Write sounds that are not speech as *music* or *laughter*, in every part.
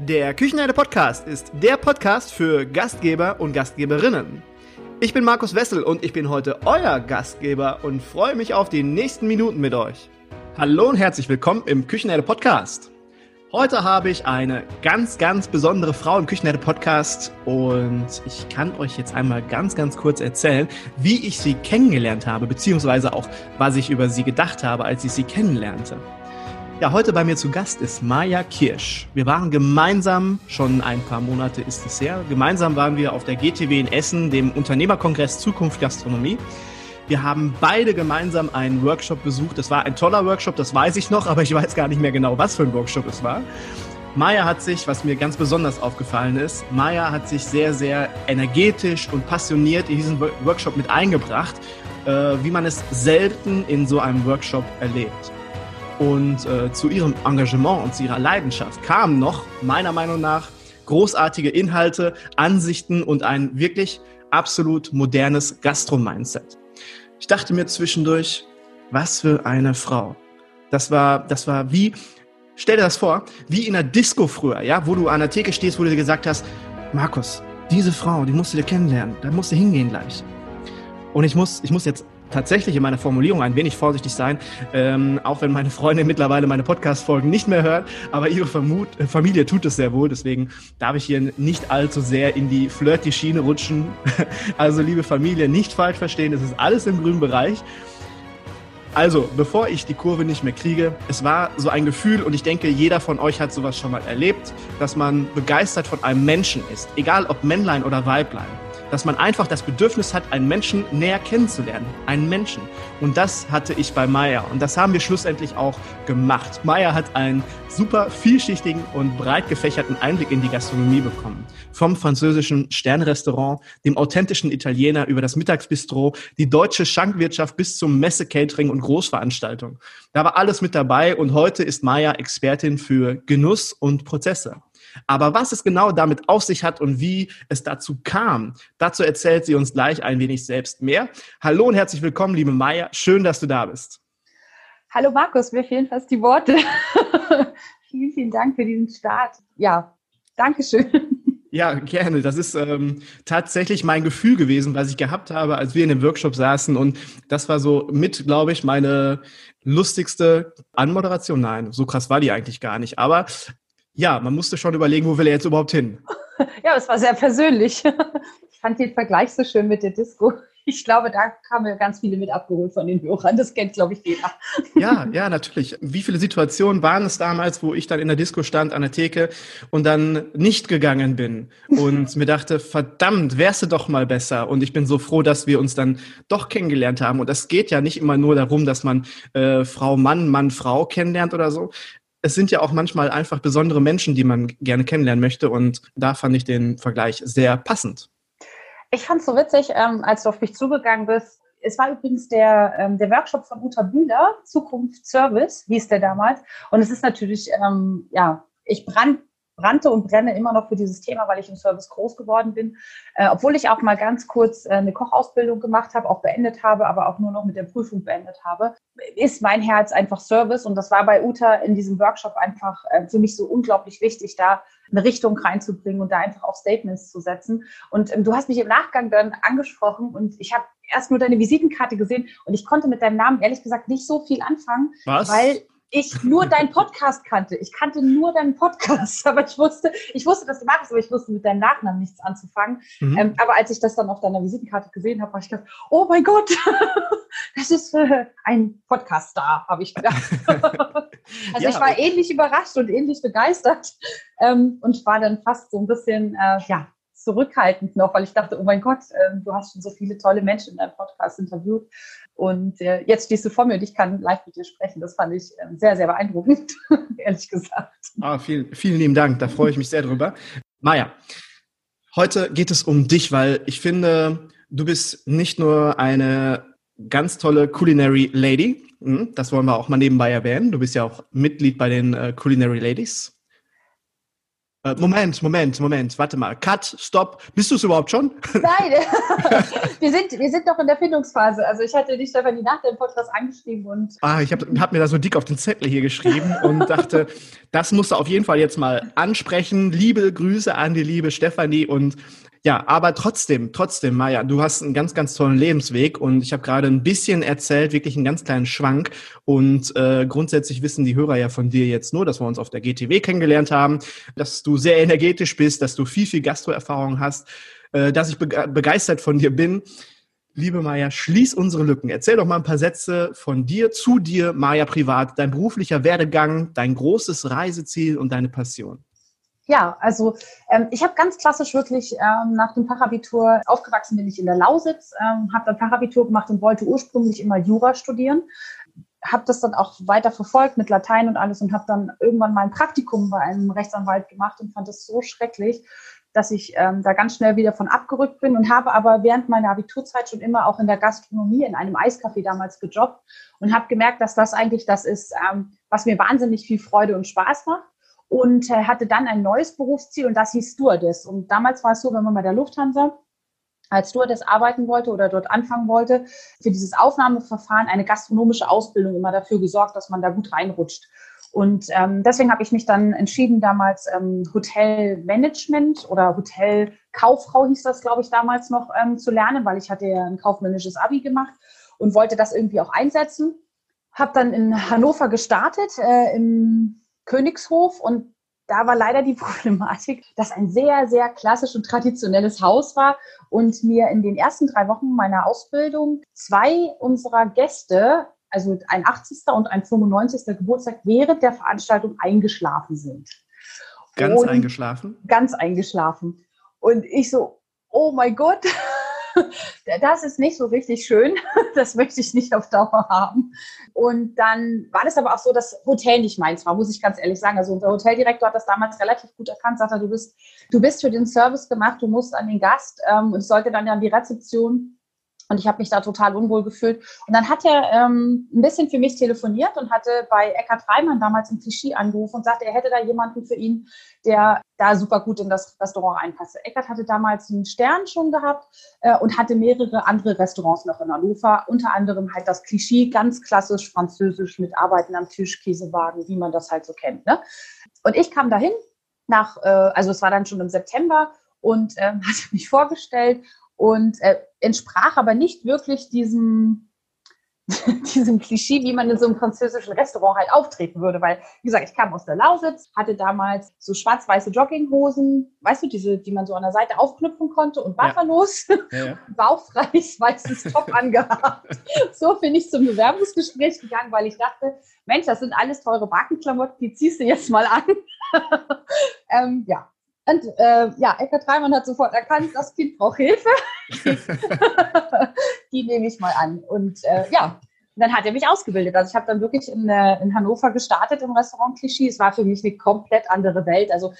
Der Küchenherde Podcast ist der Podcast für Gastgeber und Gastgeberinnen. Ich bin Markus Wessel und ich bin heute euer Gastgeber und freue mich auf die nächsten Minuten mit euch. Hallo und herzlich willkommen im Küchenherde Podcast. Heute habe ich eine ganz, ganz besondere Frau im Küchenherde Podcast und ich kann euch jetzt einmal ganz, ganz kurz erzählen, wie ich sie kennengelernt habe, beziehungsweise auch, was ich über sie gedacht habe, als ich sie kennenlernte. Ja, heute bei mir zu Gast ist Maja Kirsch. Wir waren gemeinsam, schon ein paar Monate ist es her, gemeinsam waren wir auf der GTW in Essen, dem Unternehmerkongress Zukunft Gastronomie. Wir haben beide gemeinsam einen Workshop besucht. Das war ein toller Workshop, das weiß ich noch, aber ich weiß gar nicht mehr genau, was für ein Workshop es war. Maya hat sich, was mir ganz besonders aufgefallen ist, Maya hat sich sehr, sehr energetisch und passioniert in diesen Workshop mit eingebracht, äh, wie man es selten in so einem Workshop erlebt. Und äh, zu ihrem Engagement und zu ihrer Leidenschaft kamen noch, meiner Meinung nach, großartige Inhalte, Ansichten und ein wirklich absolut modernes Gastro-Mindset. Ich dachte mir zwischendurch, was für eine Frau. Das war, das war wie, stell dir das vor, wie in der Disco früher, ja, wo du an der Theke stehst, wo du dir gesagt hast, Markus, diese Frau, die musst du dir kennenlernen, da musst du hingehen gleich. Und ich muss, ich muss jetzt tatsächlich in meiner Formulierung ein wenig vorsichtig sein, ähm, auch wenn meine Freundin mittlerweile meine Podcast-Folgen nicht mehr hört, aber ihre Vermut äh, Familie tut es sehr wohl, deswegen darf ich hier nicht allzu sehr in die Flirty-Schiene rutschen. *laughs* also liebe Familie, nicht falsch verstehen, es ist alles im grünen Bereich. Also, bevor ich die Kurve nicht mehr kriege, es war so ein Gefühl und ich denke, jeder von euch hat sowas schon mal erlebt, dass man begeistert von einem Menschen ist, egal ob Männlein oder Weiblein dass man einfach das Bedürfnis hat, einen Menschen näher kennenzulernen. Einen Menschen. Und das hatte ich bei Maya. Und das haben wir schlussendlich auch gemacht. Maya hat einen super vielschichtigen und breit gefächerten Einblick in die Gastronomie bekommen. Vom französischen Sternrestaurant, dem authentischen Italiener über das Mittagsbistro, die deutsche Schankwirtschaft bis zum Messe-Catering und Großveranstaltung. Da war alles mit dabei und heute ist Maya Expertin für Genuss und Prozesse. Aber was es genau damit auf sich hat und wie es dazu kam, dazu erzählt sie uns gleich ein wenig selbst mehr. Hallo und herzlich willkommen, liebe Maya. Schön, dass du da bist. Hallo Markus, mir fehlen fast die Worte. *laughs* vielen, vielen Dank für diesen Start. Ja, Dankeschön. Ja, gerne. Das ist ähm, tatsächlich mein Gefühl gewesen, was ich gehabt habe, als wir in dem Workshop saßen. Und das war so mit, glaube ich, meine lustigste Anmoderation. Nein, so krass war die eigentlich gar nicht. Aber ja, man musste schon überlegen, wo will er jetzt überhaupt hin? Ja, es war sehr persönlich. *laughs* Ich fand den Vergleich so schön mit der Disco. Ich glaube, da kamen ja ganz viele mit abgeholt von den Hörern. Das kennt, glaube ich, jeder. *laughs* Ja, ja, natürlich. Wie viele Situationen waren es damals, wo ich dann in der Disco stand an der Theke und dann nicht gegangen bin und mir dachte, verdammt, wärst du doch mal besser. Und ich bin so froh, dass wir uns dann doch kennengelernt haben. Und das geht ja nicht immer nur darum, dass man äh, Frau, Mann, Mann, Frau kennenlernt oder so es sind ja auch manchmal einfach besondere Menschen, die man gerne kennenlernen möchte. Und da fand ich den Vergleich sehr passend. Ich fand es so witzig, ähm, als du auf mich zugegangen bist. Es war übrigens der, ähm, der Workshop von Uta Bühler, Zukunft Service, hieß der damals. Und es ist natürlich, ähm, ja, ich brand, brannte und brenne immer noch für dieses Thema, weil ich im Service groß geworden bin. Äh, obwohl ich auch mal ganz kurz äh, eine Kochausbildung gemacht habe, auch beendet habe, aber auch nur noch mit der Prüfung beendet habe, ist mein Herz einfach Service. Und das war bei Uta in diesem Workshop einfach äh, für mich so unglaublich wichtig, da eine Richtung reinzubringen und da einfach auch Statements zu setzen. Und ähm, du hast mich im Nachgang dann angesprochen und ich habe erst nur deine Visitenkarte gesehen und ich konnte mit deinem Namen ehrlich gesagt nicht so viel anfangen, Was? weil ich nur deinen Podcast kannte. Ich kannte nur deinen Podcast, *laughs* aber ich wusste, ich wusste, dass du machst, aber ich wusste mit deinem Nachnamen nichts anzufangen. Mhm. Ähm, aber als ich das dann auf deiner Visitenkarte gesehen habe, war ich gedacht, oh mein Gott, *laughs* das ist äh, ein Podcast-Star, habe ich gedacht. *laughs* also ja. ich war ähnlich überrascht und ähnlich begeistert ähm, und war dann fast so ein bisschen, äh, ja, zurückhaltend noch, weil ich dachte, oh mein Gott, äh, du hast schon so viele tolle Menschen in deinem Podcast interviewt. Und äh, jetzt stehst du vor mir und ich kann live mit dir sprechen. Das fand ich äh, sehr, sehr beeindruckend, *laughs* ehrlich gesagt. Ah, vielen, vielen lieben Dank. Da freue ich mich sehr drüber. Maja, heute geht es um dich, weil ich finde, du bist nicht nur eine ganz tolle Culinary Lady. Hm, das wollen wir auch mal nebenbei erwähnen. Du bist ja auch Mitglied bei den äh, Culinary Ladies. Äh, Moment, Moment, Moment, warte mal. Cut, stopp. Bist du es überhaupt schon? Nein, *laughs* *laughs* wir, sind, wir sind noch in der Findungsphase. Also ich hatte dich Stefanie nach dem Podcast angeschrieben und. Ah, ich habe hab mir da so dick auf den Zettel hier geschrieben und dachte, das musst du auf jeden Fall jetzt mal ansprechen. Liebe Grüße an die liebe Stefanie und ja, aber trotzdem, trotzdem, Maja, du hast einen ganz, ganz tollen Lebensweg und ich habe gerade ein bisschen erzählt, wirklich einen ganz kleinen Schwank. Und äh, grundsätzlich wissen die Hörer ja von dir jetzt nur, dass wir uns auf der GTW kennengelernt haben, dass du sehr energetisch bist, dass du viel, viel Gastroerfahrung hast, äh, dass ich begeistert von dir bin. Liebe Maja, schließ unsere Lücken. Erzähl doch mal ein paar Sätze von dir, zu dir, Maja privat, dein beruflicher Werdegang, dein großes Reiseziel und deine Passion. Ja, also ähm, ich habe ganz klassisch wirklich ähm, nach dem Fachabitur aufgewachsen bin ich in der Lausitz, ähm, habe dann Fachabitur gemacht und wollte ursprünglich immer Jura studieren. Habe das dann auch weiter verfolgt mit Latein und alles und habe dann irgendwann mein Praktikum bei einem Rechtsanwalt gemacht und fand es so schrecklich, dass ich ähm, da ganz schnell wieder von abgerückt bin und habe aber während meiner Abiturzeit schon immer auch in der Gastronomie in einem Eiscafé damals gejobbt und habe gemerkt, dass das eigentlich das ist, ähm, was mir wahnsinnig viel Freude und Spaß macht und äh, hatte dann ein neues Berufsziel und das hieß Stewardess. Und damals war es so, wenn man bei der Lufthansa als Stewardess arbeiten wollte oder dort anfangen wollte, für dieses Aufnahmeverfahren eine gastronomische Ausbildung immer dafür gesorgt, dass man da gut reinrutscht. Und ähm, deswegen habe ich mich dann entschieden, damals ähm, Hotelmanagement oder Hotelkauffrau hieß das, glaube ich, damals noch ähm, zu lernen, weil ich hatte ja ein kaufmännisches Abi gemacht und wollte das irgendwie auch einsetzen. Habe dann in Hannover gestartet, äh, im Königshof und da war leider die *laughs* Problematik, dass ein sehr, sehr klassisch und traditionelles Haus war und mir in den ersten drei Wochen meiner Ausbildung zwei unserer Gäste, also ein 80. und ein 95. Geburtstag, während der Veranstaltung eingeschlafen sind. Ganz und eingeschlafen? Ganz eingeschlafen. Und ich so, oh mein Gott, *laughs* das ist nicht so richtig schön. *laughs* Das möchte ich nicht auf Dauer haben. Und dann war das aber auch so, dass Hotel nicht meins war, muss ich ganz ehrlich sagen. Also unser Hoteldirektor hat das damals relativ gut erkannt, sagte, du bist, du bist für den Service gemacht, du musst an den Gast ähm, und es sollte dann ja an die Rezeption. Und ich habe mich da total unwohl gefühlt. Und dann hat er ähm, ein bisschen für mich telefoniert und hatte bei Eckhard Reimann damals im Klischee angerufen und sagte, er hätte da jemanden für ihn, der da super gut in das Restaurant reinpasste. Eckert hatte damals einen Stern schon gehabt äh, und hatte mehrere andere Restaurants noch in Hannover, unter anderem halt das Klischee, ganz klassisch französisch mit Arbeiten am Tisch, Käsewagen, wie man das halt so kennt. Ne? Und ich kam dahin nach, äh, also es war dann schon im September und äh, *laughs* hatte mich vorgestellt und äh, entsprach aber nicht wirklich diesem *laughs* diesem Klischee, wie man in so einem französischen Restaurant halt auftreten würde. Weil, wie gesagt, ich kam aus der Lausitz, hatte damals so schwarz-weiße Jogginghosen, weißt du, diese, die man so an der Seite aufknüpfen konnte und bufferlos, ja. ja, *laughs* ja. bauchfreies weißes Top angehabt. *laughs* So bin ich zum Bewerbungsgespräch gegangen, weil ich dachte, Mensch, das sind alles teure Bakenklamotten, die ziehst du jetzt mal an. ähm, ja, und äh, ja, Eckart Reimann hat sofort erkannt, das Kind braucht Hilfe. *laughs* die nehme ich mal an. Und äh, ja, dann hat er mich ausgebildet. Also ich habe dann wirklich in, äh, in Hannover gestartet im Restaurant Klischee. Es war für mich eine komplett andere Welt. Also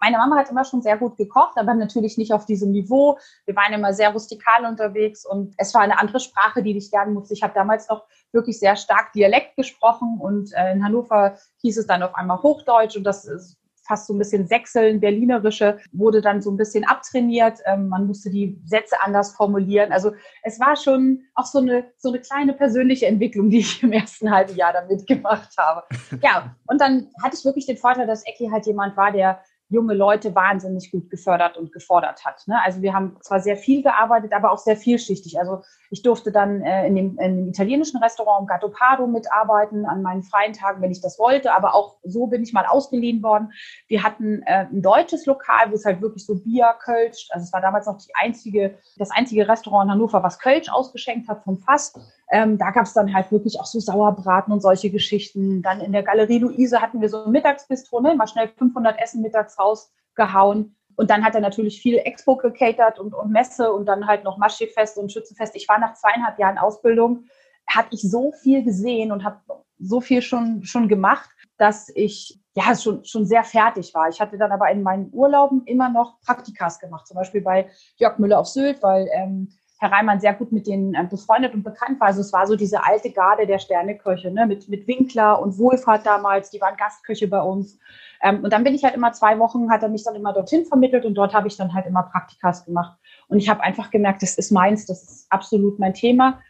meine Mama hat immer schon sehr gut gekocht, aber natürlich nicht auf diesem Niveau. Wir waren immer sehr rustikal unterwegs und es war eine andere Sprache, die ich lernen musste. Ich habe damals noch wirklich sehr stark Dialekt gesprochen und äh, in Hannover hieß es dann auf einmal Hochdeutsch und das ist fast so ein bisschen Sächseln, Berlinerische, wurde dann so ein bisschen abtrainiert. Ähm, man musste die Sätze anders formulieren. Also es war schon auch so eine, so eine kleine persönliche Entwicklung, die ich im ersten halben Jahr damit gemacht habe. Ja, und dann hatte ich wirklich den Vorteil, dass Ecki halt jemand war, der junge Leute wahnsinnig gut gefördert und gefordert hat. Ne? Also wir haben zwar sehr viel gearbeitet, aber auch sehr vielschichtig. Also ich durfte dann äh, in, dem, in dem italienischen Restaurant Gatto Pardo mitarbeiten an meinen freien Tagen, wenn ich das wollte, aber auch so bin ich mal ausgeliehen worden. Wir hatten äh, ein deutsches Lokal, wo es halt wirklich so Bier, Kölsch, also es war damals noch die einzige, das einzige Restaurant in Hannover, was Kölsch ausgeschenkt hat vom Fass. Ähm, da gab es dann halt wirklich auch so Sauerbraten und solche Geschichten. Dann in der Galerie Luise hatten wir so ein Mittagsbistro, ne? mal schnell 500 Essen mittags rausgehauen. Und dann hat er natürlich viel Expo gecatert und, und Messe und dann halt noch Maschefest und Schützenfest. Ich war nach zweieinhalb Jahren Ausbildung, hatte ich so viel gesehen und habe so viel schon, schon gemacht, dass ich ja schon, schon sehr fertig war. Ich hatte dann aber in meinen Urlauben immer noch Praktikas gemacht, zum Beispiel bei Jörg Müller auf Sylt, weil ähm, Herr Reimann sehr gut mit denen äh, befreundet und bekannt war. Also es war so diese alte Garde der Sterneköche, ne? mit, mit Winkler und Wohlfahrt damals, die waren Gastköche bei uns. Ähm, und dann bin ich halt immer zwei Wochen, hat er mich dann immer dorthin vermittelt und dort habe ich dann halt immer Praktikas gemacht. Und ich habe einfach gemerkt, das ist meins, das ist absolut mein Thema.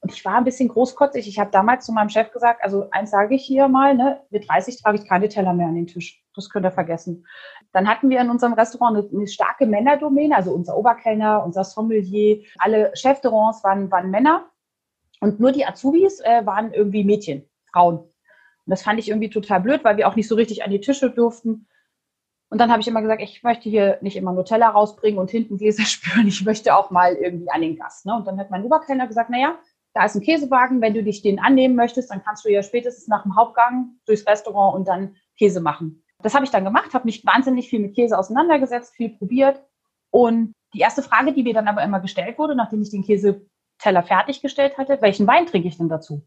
Und ich war ein bisschen großkotzig. Ich habe damals zu meinem Chef gesagt, also eins sage ich hier mal, ne, mit 30 trage ich keine Teller mehr an den Tisch. Das könnt ihr vergessen. Dann hatten wir in unserem Restaurant eine, eine starke Männerdomäne, also unser Oberkellner, unser Sommelier, alle Chefterrons waren, waren Männer. Und nur die Azubis äh, waren irgendwie Mädchen, Frauen. Und das fand ich irgendwie total blöd, weil wir auch nicht so richtig an die Tische durften. Und dann habe ich immer gesagt, ich möchte hier nicht immer Nutella rausbringen und hinten Gläser *laughs* spüren. Ich möchte auch mal irgendwie an den Gast. Ne? Und dann hat mein Oberkellner gesagt, naja, da ist ein Käsewagen, wenn du dich den annehmen möchtest, dann kannst du ja spätestens nach dem Hauptgang durchs Restaurant und dann Käse machen. Das habe ich dann gemacht, habe mich wahnsinnig viel mit Käse auseinandergesetzt, viel probiert. Und die erste Frage, die mir dann aber immer gestellt wurde, nachdem ich den Käseteller fertiggestellt hatte, welchen Wein trinke ich denn dazu?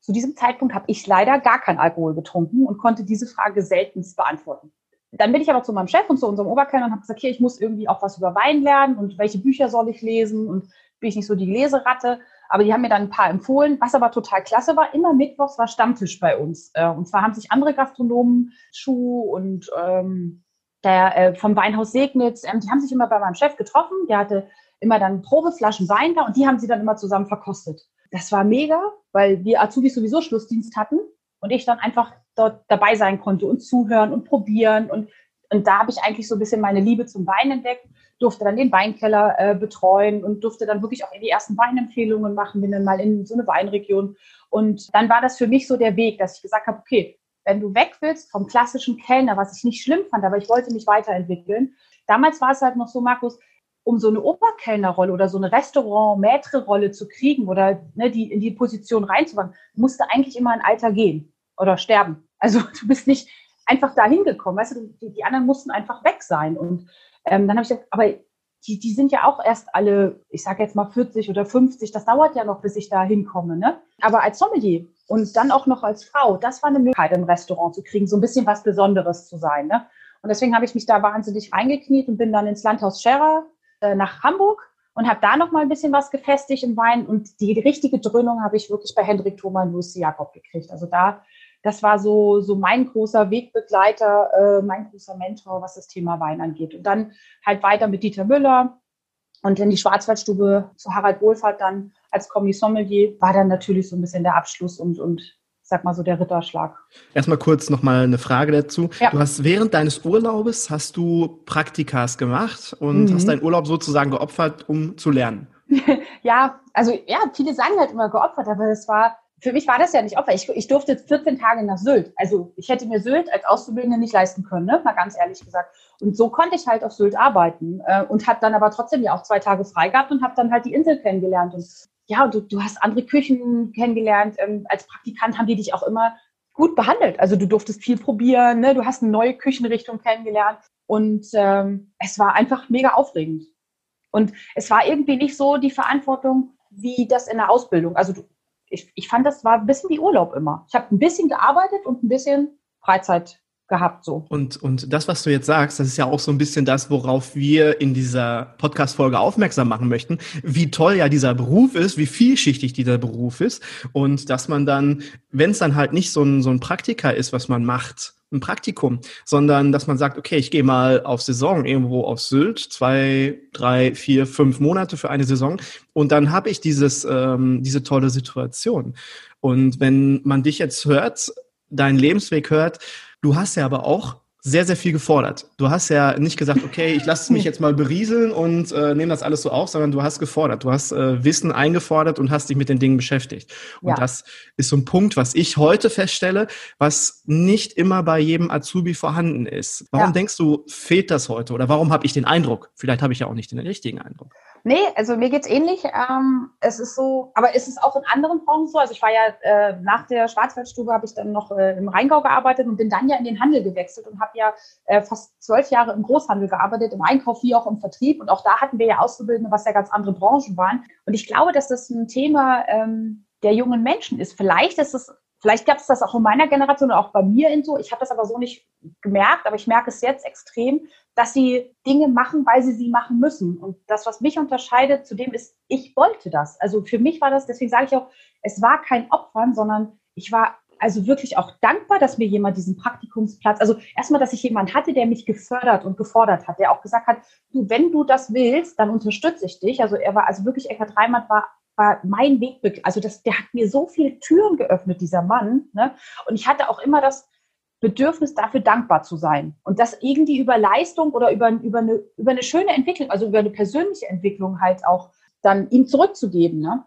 Zu diesem Zeitpunkt habe ich leider gar keinen Alkohol getrunken und konnte diese Frage seltenst beantworten. Dann bin ich aber zu meinem Chef und zu unserem Oberkellner und habe gesagt, hier, ich muss irgendwie auch was über Wein lernen und welche Bücher soll ich lesen und bin ich nicht so die Leseratte. Aber die haben mir dann ein paar empfohlen. Was aber total klasse war, immer mittwochs war Stammtisch bei uns. Äh, und zwar haben sich andere Gastronomen, Schuh und ähm, der äh, vom Weinhaus Segnitz, ähm, die haben sich immer bei meinem Chef getroffen. Der hatte immer dann Probeflaschen Wein da und die haben sie dann immer zusammen verkostet. Das war mega, weil wir Azubis sowieso Schlussdienst hatten und ich dann einfach dort dabei sein konnte und zuhören und probieren und und da habe ich eigentlich so ein bisschen meine Liebe zum Wein entdeckt, durfte dann den Weinkeller äh, betreuen und durfte dann wirklich auch die ersten Weinempfehlungen machen, bin dann mal in so eine Weinregion. Und dann war das für mich so der Weg, dass ich gesagt habe, okay, wenn du weg willst vom klassischen Kellner, was ich nicht schlimm fand, aber ich wollte mich weiterentwickeln. Damals war es halt noch so, Markus, um so eine Oberkellnerrolle oder so eine Restaurant-Maitre-Rolle zu kriegen oder ne, die in die Position reinzuwagen, musste eigentlich immer ein Alter gehen oder sterben. Also *laughs* du bist nicht einfach da hingekommen. Weißt du, die, die, anderen mussten einfach weg sein. Und ähm, dann habe ich gesagt, aber die, die sind ja auch erst alle, ich sage jetzt mal 40 oder 50, das dauert ja noch, bis ich da hinkomme. Ne? Aber als Sommelier und dann auch noch als Frau, das war eine Möglichkeit im Restaurant zu kriegen, so ein bisschen was Besonderes zu sein. Ne? Und deswegen habe ich mich da wahnsinnig reingekniet und bin dann ins Landhaus Scherer äh, nach Hamburg und habe da noch mal ein bisschen was gefestigt im Wein. Und die richtige Dröhnung habe ich wirklich bei Hendrik Thoma und Lucy Jakob gekriegt. Also da das war so, so mein großer Wegbegleiter, äh, mein großer Mentor, was das Thema Wein angeht. Und dann halt weiter mit Dieter Müller und in die Schwarzwaldstube zu Harald Wohlfahrt dann als Kommissommelier war dann natürlich so ein bisschen der Abschluss und, und sag mal so der Ritterschlag. Erstmal kurz nochmal eine Frage dazu. Ja. Du hast während deines Urlaubes hast du Praktikas gemacht und mhm. hast deinen Urlaub sozusagen geopfert, um zu lernen. *laughs* ja, also ja, viele sagen halt immer geopfert, aber es war für mich war das ja nicht Opfer. Ich, ich durfte 14 Tage nach Sylt. Also ich hätte mir Sylt als Auszubildende nicht leisten können, ne? mal ganz ehrlich gesagt. Und so konnte ich halt auf Sylt arbeiten äh, und habe dann aber trotzdem ja auch zwei Tage frei gehabt und habe dann halt die Insel kennengelernt. Und ja, du, du hast andere Küchen kennengelernt. Ähm, als Praktikant haben die dich auch immer gut behandelt. Also du durftest viel probieren, ne? du hast eine neue Küchenrichtung kennengelernt und ähm, es war einfach mega aufregend. Und es war irgendwie nicht so die Verantwortung wie das in der Ausbildung. Also du, ich, ich fand, das war ein bisschen wie Urlaub immer. Ich habe ein bisschen gearbeitet und ein bisschen Freizeit gehabt so. Und, und das, was du jetzt sagst, das ist ja auch so ein bisschen das, worauf wir in dieser Podcast-Folge aufmerksam machen möchten, wie toll ja dieser Beruf ist, wie vielschichtig dieser Beruf ist und dass man dann, wenn es dann halt nicht so ein, so ein Praktika ist, was man macht, ein Praktikum, sondern dass man sagt, okay, ich gehe mal auf Saison irgendwo auf Sylt, zwei, drei, vier, fünf Monate für eine Saison und dann habe ich dieses, ähm, diese tolle Situation. Und wenn man dich jetzt hört, deinen Lebensweg hört, du hast ja aber auch sehr, sehr viel gefordert. Du hast ja nicht gesagt, okay, ich lasse mich jetzt mal berieseln und äh, nehme das alles so auf, sondern du hast gefordert. Du hast äh, Wissen eingefordert und hast dich mit den Dingen beschäftigt. Und ja. das ist so ein Punkt, was ich heute feststelle, was nicht immer bei jedem Azubi vorhanden ist. Warum ja. denkst du, fehlt das heute? Oder warum habe ich den Eindruck? Vielleicht habe ich ja auch nicht den richtigen Eindruck. Nee, also mir geht's ähnlich. Ähm, es ist so, aber es ist auch in anderen Branchen so. Also ich war ja äh, nach der Schwarzwaldstube habe ich dann noch äh, im Rheingau gearbeitet und bin dann ja in den Handel gewechselt und habe ja äh, fast zwölf Jahre im Großhandel gearbeitet, im Einkauf wie auch im Vertrieb. Und auch da hatten wir ja Auszubildende, was ja ganz andere Branchen waren. Und ich glaube, dass das ein Thema ähm, der jungen Menschen ist. Vielleicht ist es Vielleicht gab es das auch in meiner Generation und auch bei mir in so. Ich habe das aber so nicht gemerkt, aber ich merke es jetzt extrem, dass sie Dinge machen, weil sie sie machen müssen. Und das, was mich unterscheidet zu ist, ich wollte das. Also für mich war das, deswegen sage ich auch, es war kein Opfern, sondern ich war also wirklich auch dankbar, dass mir jemand diesen Praktikumsplatz, also erstmal, dass ich jemanden hatte, der mich gefördert und gefordert hat, der auch gesagt hat, du, wenn du das willst, dann unterstütze ich dich. Also er war, also wirklich, Eckhard Reimann war war mein Weg, also das, der hat mir so viele Türen geöffnet, dieser Mann. Ne? Und ich hatte auch immer das Bedürfnis, dafür dankbar zu sein. Und das irgendwie über Leistung oder über, über, eine, über eine schöne Entwicklung, also über eine persönliche Entwicklung halt auch dann ihm zurückzugeben. Ne?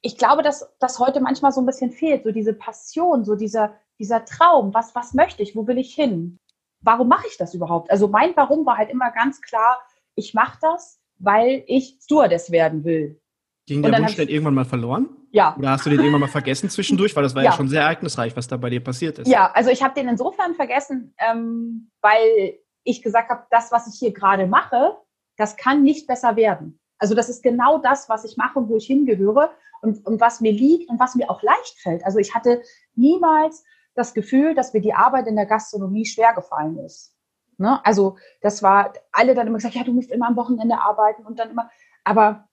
Ich glaube, dass das heute manchmal so ein bisschen fehlt, so diese Passion, so dieser, dieser Traum, was, was möchte ich, wo will ich hin? Warum mache ich das überhaupt? Also mein Warum war halt immer ganz klar, ich mache das, weil ich Stewardess werden will. Ging der Wunsch denn irgendwann mal verloren? Ja. Oder hast du den irgendwann mal vergessen zwischendurch? Weil das war ja, ja schon sehr ereignisreich, was da bei dir passiert ist. Ja, also ich habe den insofern vergessen, ähm, weil ich gesagt habe, das, was ich hier gerade mache, das kann nicht besser werden. Also das ist genau das, was ich mache und wo ich hingehöre und, und was mir liegt und was mir auch leicht fällt. Also ich hatte niemals das Gefühl, dass mir die Arbeit in der Gastronomie schwer gefallen ist. Ne? Also das war, alle dann immer gesagt, ja, du musst immer am Wochenende arbeiten und dann immer, aber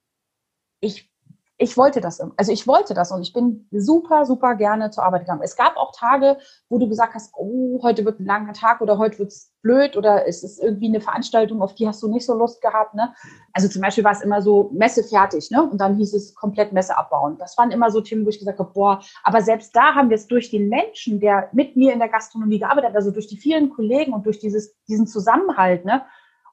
ich, ich wollte das. Also ich wollte das und ich bin super, super gerne zur Arbeit gegangen. Es gab auch Tage, wo du gesagt hast, oh, heute wird ein langer Tag oder heute wird es blöd oder es ist irgendwie eine Veranstaltung, auf die hast du nicht so Lust gehabt. Ne? Also zum Beispiel war es immer so, Messe fertig, ne? Und dann hieß es komplett Messe abbauen. Das waren immer so Themen, wo ich gesagt habe, boah, aber selbst da haben wir es durch den Menschen, der mit mir in der Gastronomie gearbeitet hat, also durch die vielen Kollegen und durch dieses, diesen Zusammenhalt, ne?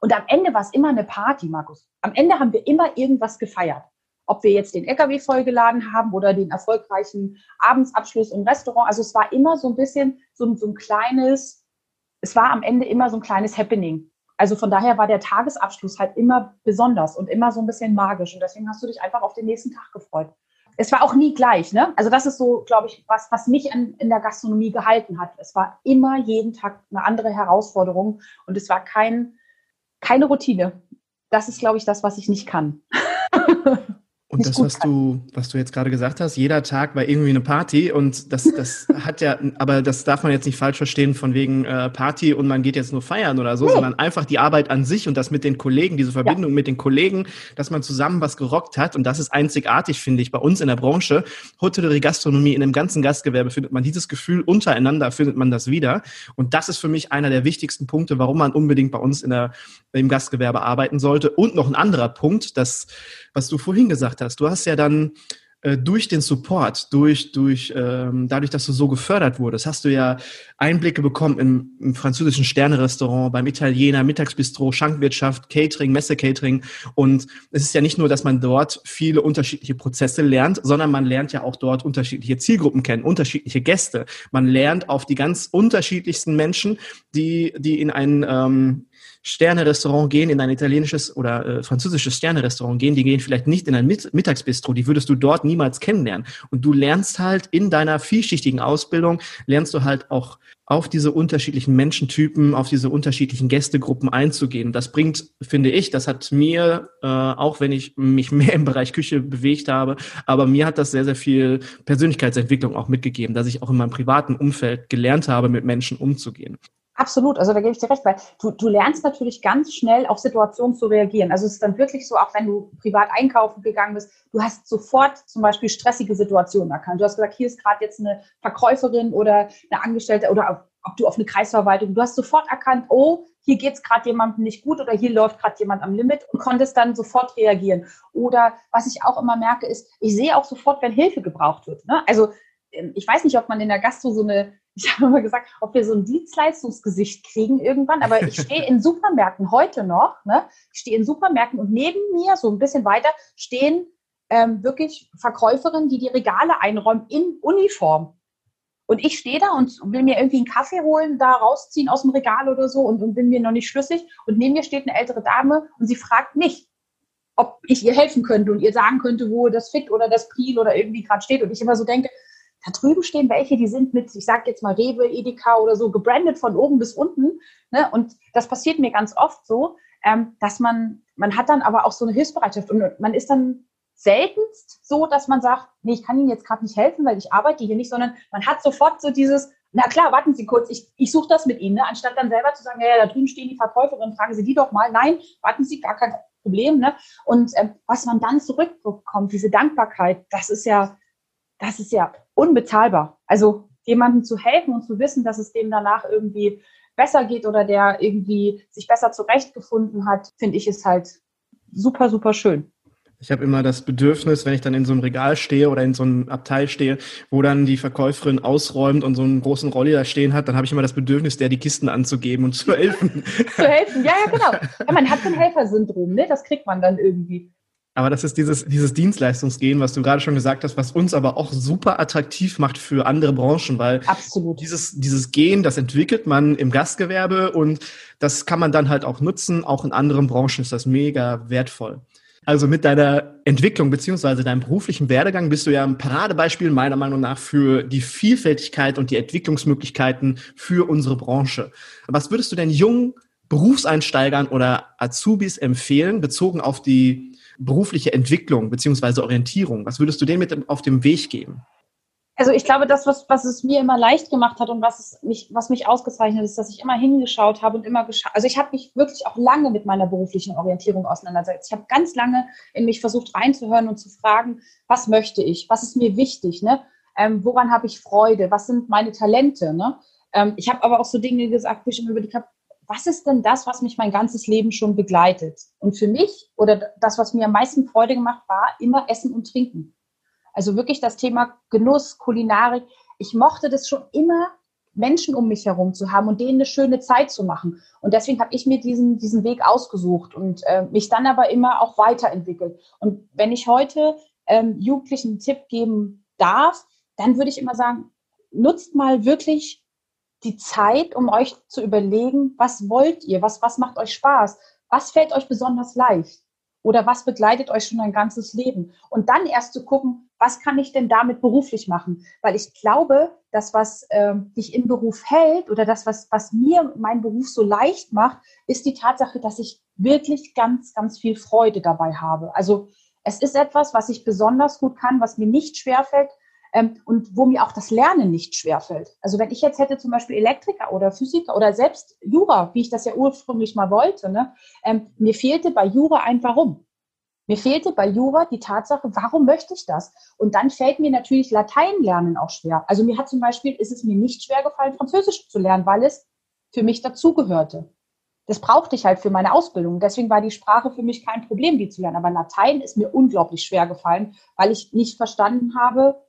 Und am Ende war es immer eine Party, Markus. Am Ende haben wir immer irgendwas gefeiert ob wir jetzt den LKW vollgeladen haben oder den erfolgreichen Abendsabschluss im Restaurant. Also es war immer so ein bisschen so, so ein kleines, es war am Ende immer so ein kleines Happening. Also von daher war der Tagesabschluss halt immer besonders und immer so ein bisschen magisch. Und deswegen hast du dich einfach auf den nächsten Tag gefreut. Es war auch nie gleich, ne? Also das ist so, glaube ich, was, was mich in, in der Gastronomie gehalten hat. Es war immer jeden Tag eine andere Herausforderung und es war kein, keine Routine. Das ist, glaube ich, das, was ich nicht kann. *laughs* Und das, was du, was du jetzt gerade gesagt hast, jeder Tag war irgendwie eine Party und das, das *laughs* hat ja, aber das darf man jetzt nicht falsch verstehen von wegen äh, Party und man geht jetzt nur feiern oder so, nee. sondern einfach die Arbeit an sich und das mit den Kollegen, diese Verbindung ja. mit den Kollegen, dass man zusammen was gerockt hat und das ist einzigartig, finde ich, bei uns in der Branche. Hotellerie, Gastronomie, in dem ganzen Gastgewerbe findet man dieses Gefühl untereinander, findet man das wieder und das ist für mich einer der wichtigsten Punkte, warum man unbedingt bei uns in der, im Gastgewerbe arbeiten sollte und noch ein anderer Punkt, das was du vorhin gesagt hast. Du hast ja dann äh, durch den Support, durch, durch, ähm, dadurch, dass du so gefördert wurdest, hast du ja Einblicke bekommen im, im französischen Sternerestaurant, beim Italiener, Mittagsbistro, Schankwirtschaft, Catering, Messe-Catering. Und es ist ja nicht nur, dass man dort viele unterschiedliche Prozesse lernt, sondern man lernt ja auch dort unterschiedliche Zielgruppen kennen, unterschiedliche Gäste. Man lernt auf die ganz unterschiedlichsten Menschen, die, die in ein ähm, Sterne-Restaurant gehen, in ein italienisches oder äh, französisches Sterne-Restaurant gehen, die gehen vielleicht nicht in ein Mit Mittagsbistro, die würdest du dort niemals kennenlernen. Und du lernst halt in deiner vielschichtigen Ausbildung, lernst du halt auch auf diese unterschiedlichen Menschentypen, auf diese unterschiedlichen Gästegruppen einzugehen. Das bringt, finde ich, das hat mir, äh, auch wenn ich mich *laughs* mehr im Bereich Küche bewegt habe, aber mir hat das sehr, sehr viel Persönlichkeitsentwicklung auch mitgegeben, dass ich auch in meinem privaten Umfeld gelernt habe, mit Menschen umzugehen. Absolut, also da gebe ich dir recht, weil du, du lernst natürlich ganz schnell auf Situationen zu reagieren. Also es ist dann wirklich so, auch wenn du privat einkaufen gegangen bist, du hast sofort zum Beispiel stressige Situationen erkannt. Du hast gesagt, hier ist gerade jetzt eine Verkäuferin oder eine Angestellte oder ob du auf eine Kreisverwaltung, du hast sofort erkannt, oh, hier geht es gerade jemandem nicht gut oder hier läuft gerade jemand am Limit und konntest dann sofort reagieren. Oder was ich auch immer merke, ist, ich sehe auch sofort, wenn Hilfe gebraucht wird. Ne? Also ähm, ich weiß nicht, ob man in der Gastro so eine ich habe immer gesagt, ob wir so ein Dienstleistungsgesicht kriegen irgendwann, aber ich stehe in Supermärkten heute noch, ne? ich stehe in Supermärkten und neben mir, so ein bisschen weiter, stehen ähm, wirklich Verkäuferinnen, die die Regale einräumen in Uniform. Und ich stehe da und will mir irgendwie einen Kaffee holen, da rausziehen aus dem Regal oder so und, und bin mir noch nicht schlüssig. Und neben mir steht eine ältere Dame und sie fragt mich, ob ich ihr helfen könnte und ihr sagen könnte, wo das Fit oder das Priel oder irgendwie gerade steht. Und ich immer so denke, da drüben stehen welche, die sind mit, ich sage jetzt mal Rewe, Edeka oder so, gebrandet von oben bis unten. Ne? Und das passiert mir ganz oft so, ähm, dass man, man hat dann aber auch so eine Hilfsbereitschaft und man ist dann seltenst so, dass man sagt, nee, ich kann Ihnen jetzt gerade nicht helfen, weil ich arbeite hier nicht, sondern man hat sofort so dieses, na klar, warten Sie kurz, ich, ich suche das mit Ihnen, ne? anstatt dann selber zu sagen, ja, da drüben stehen die Verkäuferinnen, fragen Sie die doch mal. Nein, warten Sie, gar kein Problem. Ne? Und ähm, was man dann zurückbekommt, diese Dankbarkeit, das ist ja, das ist ja unbezahlbar. Also jemandem zu helfen und zu wissen, dass es dem danach irgendwie besser geht oder der irgendwie sich besser zurechtgefunden hat, finde ich, ist halt super, super schön. Ich habe immer das Bedürfnis, wenn ich dann in so einem Regal stehe oder in so einem Abteil stehe, wo dann die Verkäuferin ausräumt und so einen großen Rolli da stehen hat, dann habe ich immer das Bedürfnis, der die Kisten anzugeben und zu helfen. *laughs* zu helfen, ja, ja, genau. *laughs* Ja, man hat so ein Helfersyndrom, ne? Das kriegt man dann irgendwie. Aber das ist dieses, dieses Dienstleistungsgehen, was du gerade schon gesagt hast, was uns aber auch super attraktiv macht für andere Branchen, weil Absolut. dieses, dieses Gehen, das entwickelt man im Gastgewerbe und das kann man dann halt auch nutzen. Auch in anderen Branchen ist das mega wertvoll. Also mit deiner Entwicklung beziehungsweise deinem beruflichen Werdegang bist du ja ein Paradebeispiel meiner Meinung nach für die Vielfältigkeit und die Entwicklungsmöglichkeiten für unsere Branche. Was würdest du denn jungen Berufseinsteigern oder Azubis empfehlen, bezogen auf die berufliche Entwicklung beziehungsweise Orientierung? Was würdest du denen mit auf dem Weg geben? also ich glaube, das, was, was es mir immer leicht gemacht hat und was, mich, was mich ausgezeichnet ist, dass ich immer hingeschaut habe und immer geschaut. Also ich habe mich wirklich auch lange mit meiner beruflichen Orientierung auseinandergesetzt. Ich habe ganz lange in mich versucht reinzuhören und zu fragen, was möchte ich, was ist mir wichtig, ne? Ähm, woran habe ich Freude, was sind meine Talente. Ne? Ähm, ich habe aber auch so Dinge gesagt, wo ich immer überlegt habe, was ist denn das, was mich mein ganzes Leben schon begleitet? Und für mich oder das, was mir am meisten Freude gemacht war, immer Essen und Trinken. Also wirklich das Thema Genuss, Kulinarik. Ich mochte das schon immer, Menschen um mich herum zu haben und denen eine schöne Zeit zu machen. Und deswegen habe ich mir diesen, diesen Weg ausgesucht und äh, mich dann aber immer auch weiterentwickelt. Und wenn ich heute ähm, Jugendlichen einen Tipp geben darf, dann würde ich immer sagen, nutzt mal wirklich die Zeit, um euch zu überlegen, was wollt ihr, was, was macht euch Spaß, was fällt euch besonders leicht oder was begleitet euch schon ein ganzes Leben. Und dann erst zu gucken, was kann ich denn damit beruflich machen? Weil ich glaube, das, was äh, dich im Beruf hält oder das, was, was mir mein Beruf so leicht macht, ist die Tatsache, dass ich wirklich ganz, ganz viel Freude dabei habe. Also es ist etwas, was ich besonders gut kann, was mir nicht schwerfällt ähm, und wo mir auch das Lernen nicht schwerfällt. Also wenn ich jetzt hätte zum Beispiel Elektriker oder Physiker oder selbst Jura, wie ich das ja ursprünglich mal wollte, ne, ähm, mir fehlte bei Jura ein Warum. Mir fehlte bei Jura die Tatsache, warum möchte ich das? Und dann fällt mir natürlich Latein lernen auch schwer. Also mir hat zum Beispiel, ist es mir nicht schwer gefallen, Französisch zu lernen, weil es für mich dazugehörte. Das brauchte ich halt für meine Ausbildung. Deswegen war die Sprache für mich kein Problem, die zu lernen. Aber Latein ist mir unglaublich schwer gefallen, weil ich nicht verstanden habe,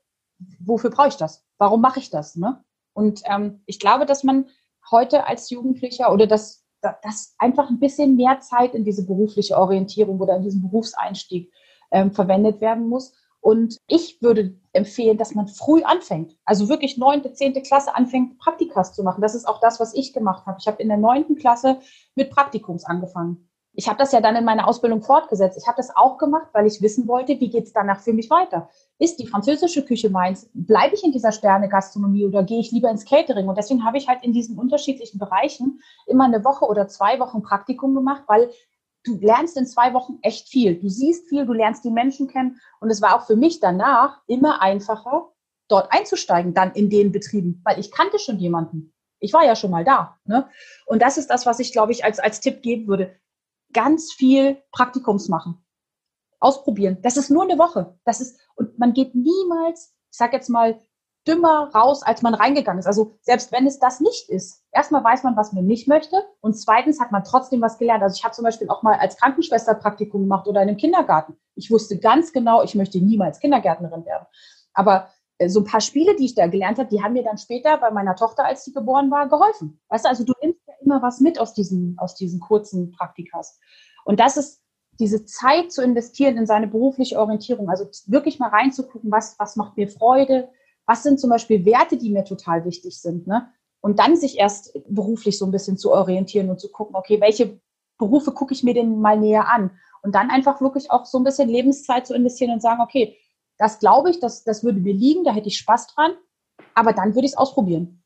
wofür brauche ich das? Warum mache ich das? Ne? Und ähm, ich glaube, dass man heute als Jugendlicher oder das dass einfach ein bisschen mehr Zeit in diese berufliche Orientierung oder in diesen Berufseinstieg ähm, verwendet werden muss. Und ich würde empfehlen, dass man früh anfängt. Also wirklich neunte, zehnte Klasse anfängt, Praktikas zu machen. Das ist auch das, was ich gemacht habe. Ich habe in der neunten Klasse mit Praktikums angefangen ich habe das ja dann in meiner Ausbildung fortgesetzt. Ich habe das auch gemacht, weil ich wissen wollte, wie geht es danach für mich weiter. Ist die französische Küche meins? Bleibe ich in dieser Sterne-Gastronomie oder gehe ich lieber ins Catering? Und deswegen habe ich halt in diesen unterschiedlichen Bereichen immer eine Woche oder zwei Wochen Praktikum gemacht, weil du lernst in zwei Wochen echt viel. Du siehst viel, du lernst die Menschen kennen. Und es war auch für mich danach immer einfacher, dort einzusteigen, dann in den Betrieben, weil ich kannte schon jemanden. Ich war ja schon mal da. Ne? Und das ist das, was ich, glaube ich, als, als Tipp geben würde ganz viel Praktikums machen. Ausprobieren. Das ist nur eine Woche. Das ist, und man geht niemals, ich sag jetzt mal, dümmer raus, als man reingegangen ist. Also selbst wenn es das nicht ist. Erstmal weiß man, was man nicht möchte. Und zweitens hat man trotzdem was gelernt. Also ich habe zum Beispiel auch mal als Krankenschwester Praktikum gemacht oder in einem Kindergarten. Ich wusste ganz genau, ich möchte niemals Kindergärtnerin werden. Aber so ein paar Spiele, die ich da gelernt habe, die haben mir dann später bei meiner Tochter, als sie geboren war, geholfen. Weißt du, also du nimmst ja immer was mit aus diesen, aus diesen kurzen Praktikas. Und das ist diese Zeit zu investieren in seine berufliche Orientierung, also wirklich mal reinzugucken, was, was macht mir Freude, was sind zum Beispiel Werte, die mir total wichtig sind, ne? Und dann sich erst beruflich so ein bisschen zu orientieren und zu gucken, okay, welche Berufe gucke ich mir denn mal näher an? Und dann einfach wirklich auch so ein bisschen Lebenszeit zu investieren und sagen, okay, das glaube ich, das, das würde mir liegen, da hätte ich Spaß dran, aber dann würde ich es ausprobieren.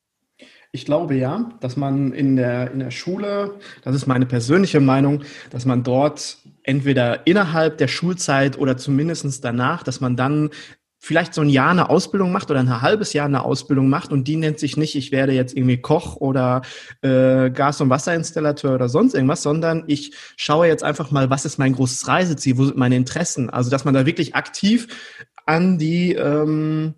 Ich glaube ja, dass man in der, in der Schule, das ist meine persönliche Meinung, dass man dort entweder innerhalb der Schulzeit oder zumindestens danach, dass man dann vielleicht so ein Jahr eine Ausbildung macht oder ein halbes Jahr eine Ausbildung macht und die nennt sich nicht, ich werde jetzt irgendwie Koch oder äh, Gas- und Wasserinstallateur oder sonst irgendwas, sondern ich schaue jetzt einfach mal, was ist mein großes Reiseziel, wo sind meine Interessen. Also dass man da wirklich aktiv an die ähm,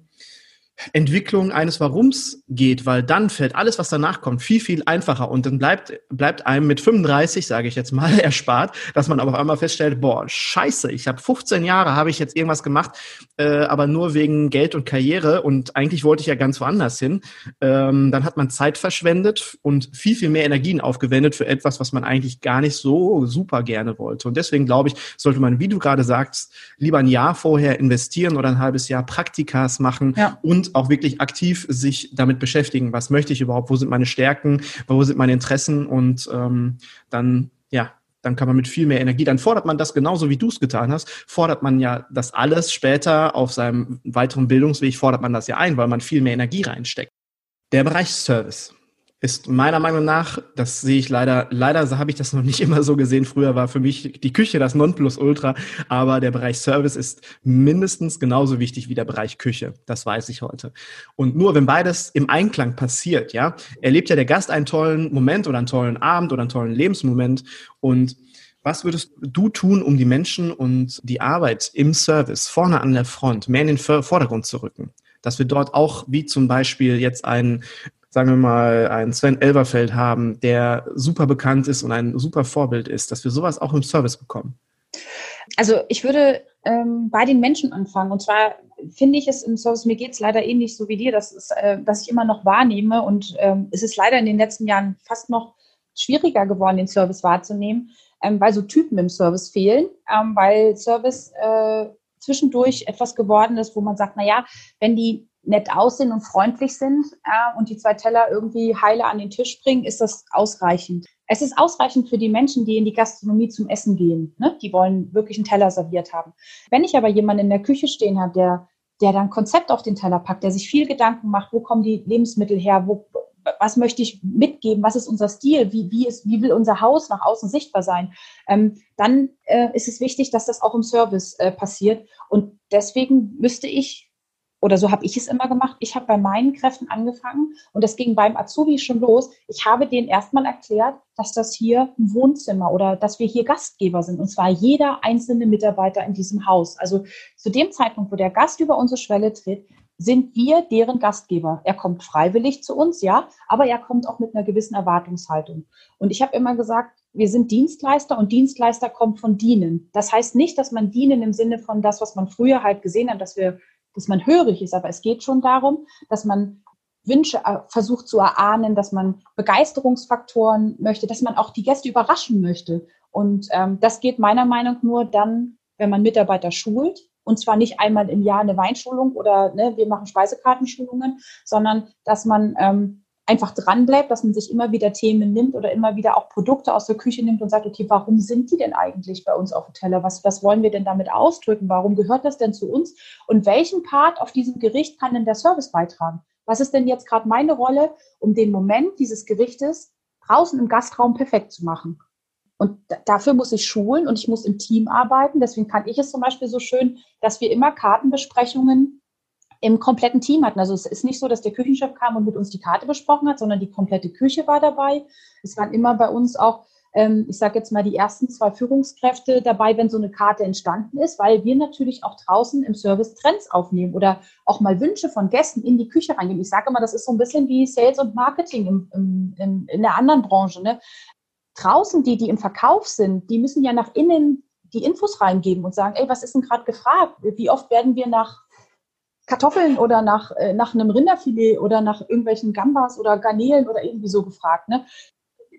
Entwicklung eines Warums geht, weil dann fällt alles, was danach kommt, viel, viel einfacher und dann bleibt, bleibt einem mit 35, sage ich jetzt mal, *laughs* erspart, dass man aber auf einmal feststellt, boah, scheiße, ich habe 15 Jahre, habe ich jetzt irgendwas gemacht, äh, aber nur wegen Geld und Karriere und eigentlich wollte ich ja ganz woanders hin. Ähm, dann hat man Zeit verschwendet und viel, viel mehr Energien aufgewendet für etwas, was man eigentlich gar nicht so super gerne wollte. Und deswegen glaube ich, sollte man, wie du gerade sagst, lieber ein Jahr vorher investieren oder ein halbes Jahr Praktikas machen ja. und auch wirklich aktiv sich damit beschäftigen, was möchte ich überhaupt, wo sind meine Stärken, wo sind meine Interessen? Und ähm, dann, ja, dann kann man mit viel mehr Energie, dann fordert man das genauso, wie du es getan hast, fordert man ja das alles später auf seinem weiteren Bildungsweg, fordert man das ja ein, weil man viel mehr Energie reinsteckt. Der Bereich Service ist meiner Meinung nach, das sehe ich leider, leider habe ich das noch nicht immer so gesehen. Früher war für mich die Küche das Nonplusultra, aber der Bereich Service ist mindestens genauso wichtig wie der Bereich Küche. Das weiß ich heute. Und nur wenn beides im Einklang passiert, ja, erlebt ja der Gast einen tollen Moment oder einen tollen Abend oder einen tollen Lebensmoment und was würdest du tun, um die Menschen und die Arbeit im Service vorne an der Front mehr in den Vordergrund zu rücken? dass wir dort auch, wie zum Beispiel jetzt einen sagen wir mal, einen Sven Elverfeld haben, der super bekannt ist und ein super Vorbild ist, dass wir sowas auch im Service bekommen? Also ich würde ähm, bei den Menschen anfangen. Und zwar finde ich es im Service, mir geht es leider ähnlich so wie dir, dass, es, äh, dass ich immer noch wahrnehme. Und ähm, es ist leider in den letzten Jahren fast noch schwieriger geworden, den Service wahrzunehmen, ähm, weil so Typen im Service fehlen, ähm, weil Service äh, zwischendurch etwas geworden ist, wo man sagt, naja, wenn die nett aussehen und freundlich sind äh, und die zwei Teller irgendwie heile an den Tisch bringen, ist das ausreichend. Es ist ausreichend für die Menschen, die in die Gastronomie zum Essen gehen. Ne? Die wollen wirklich einen Teller serviert haben. Wenn ich aber jemanden in der Küche stehen habe, der, der dann Konzept auf den Teller packt, der sich viel Gedanken macht, wo kommen die Lebensmittel her, wo, was möchte ich mitgeben, was ist unser Stil, wie, wie, ist, wie will unser Haus nach außen sichtbar sein, ähm, dann äh, ist es wichtig, dass das auch im Service äh, passiert. Und deswegen müsste ich oder so habe ich es immer gemacht. Ich habe bei meinen Kräften angefangen und das ging beim Azubi schon los. Ich habe denen erstmal erklärt, dass das hier ein Wohnzimmer oder dass wir hier Gastgeber sind und zwar jeder einzelne Mitarbeiter in diesem Haus. Also zu dem Zeitpunkt, wo der Gast über unsere Schwelle tritt, sind wir deren Gastgeber. Er kommt freiwillig zu uns, ja, aber er kommt auch mit einer gewissen Erwartungshaltung. Und ich habe immer gesagt, wir sind Dienstleister und Dienstleister kommt von dienen. Das heißt nicht, dass man dienen im Sinne von das, was man früher halt gesehen hat, dass wir dass man hörig ist, aber es geht schon darum, dass man Wünsche äh, versucht zu erahnen, dass man Begeisterungsfaktoren möchte, dass man auch die Gäste überraschen möchte. Und ähm, das geht meiner Meinung nach nur dann, wenn man Mitarbeiter schult. Und zwar nicht einmal im Jahr eine Weinschulung oder ne, wir machen Speisekartenschulungen, sondern dass man ähm, einfach dran bleibt, dass man sich immer wieder Themen nimmt oder immer wieder auch Produkte aus der Küche nimmt und sagt, okay, warum sind die denn eigentlich bei uns auf dem Teller? Was, was wollen wir denn damit ausdrücken? Warum gehört das denn zu uns? Und welchen Part auf diesem Gericht kann denn der Service beitragen? Was ist denn jetzt gerade meine Rolle, um den Moment dieses Gerichtes draußen im Gastraum perfekt zu machen? Und dafür muss ich schulen und ich muss im Team arbeiten. Deswegen kann ich es zum Beispiel so schön, dass wir immer Kartenbesprechungen im kompletten Team hatten. Also es ist nicht so, dass der Küchenchef kam und mit uns die Karte besprochen hat, sondern die komplette Küche war dabei. Es waren immer bei uns auch, ähm, ich sage jetzt mal, die ersten zwei Führungskräfte dabei, wenn so eine Karte entstanden ist, weil wir natürlich auch draußen im Service Trends aufnehmen oder auch mal Wünsche von Gästen in die Küche reingeben. Ich sage immer, das ist so ein bisschen wie Sales und Marketing im, im, im, in der anderen Branche. Ne? Draußen, die, die im Verkauf sind, die müssen ja nach innen die Infos reingeben und sagen, ey, was ist denn gerade gefragt? Wie oft werden wir nach Kartoffeln oder nach, äh, nach einem Rinderfilet oder nach irgendwelchen Gambas oder Garnelen oder irgendwie so gefragt. Ne?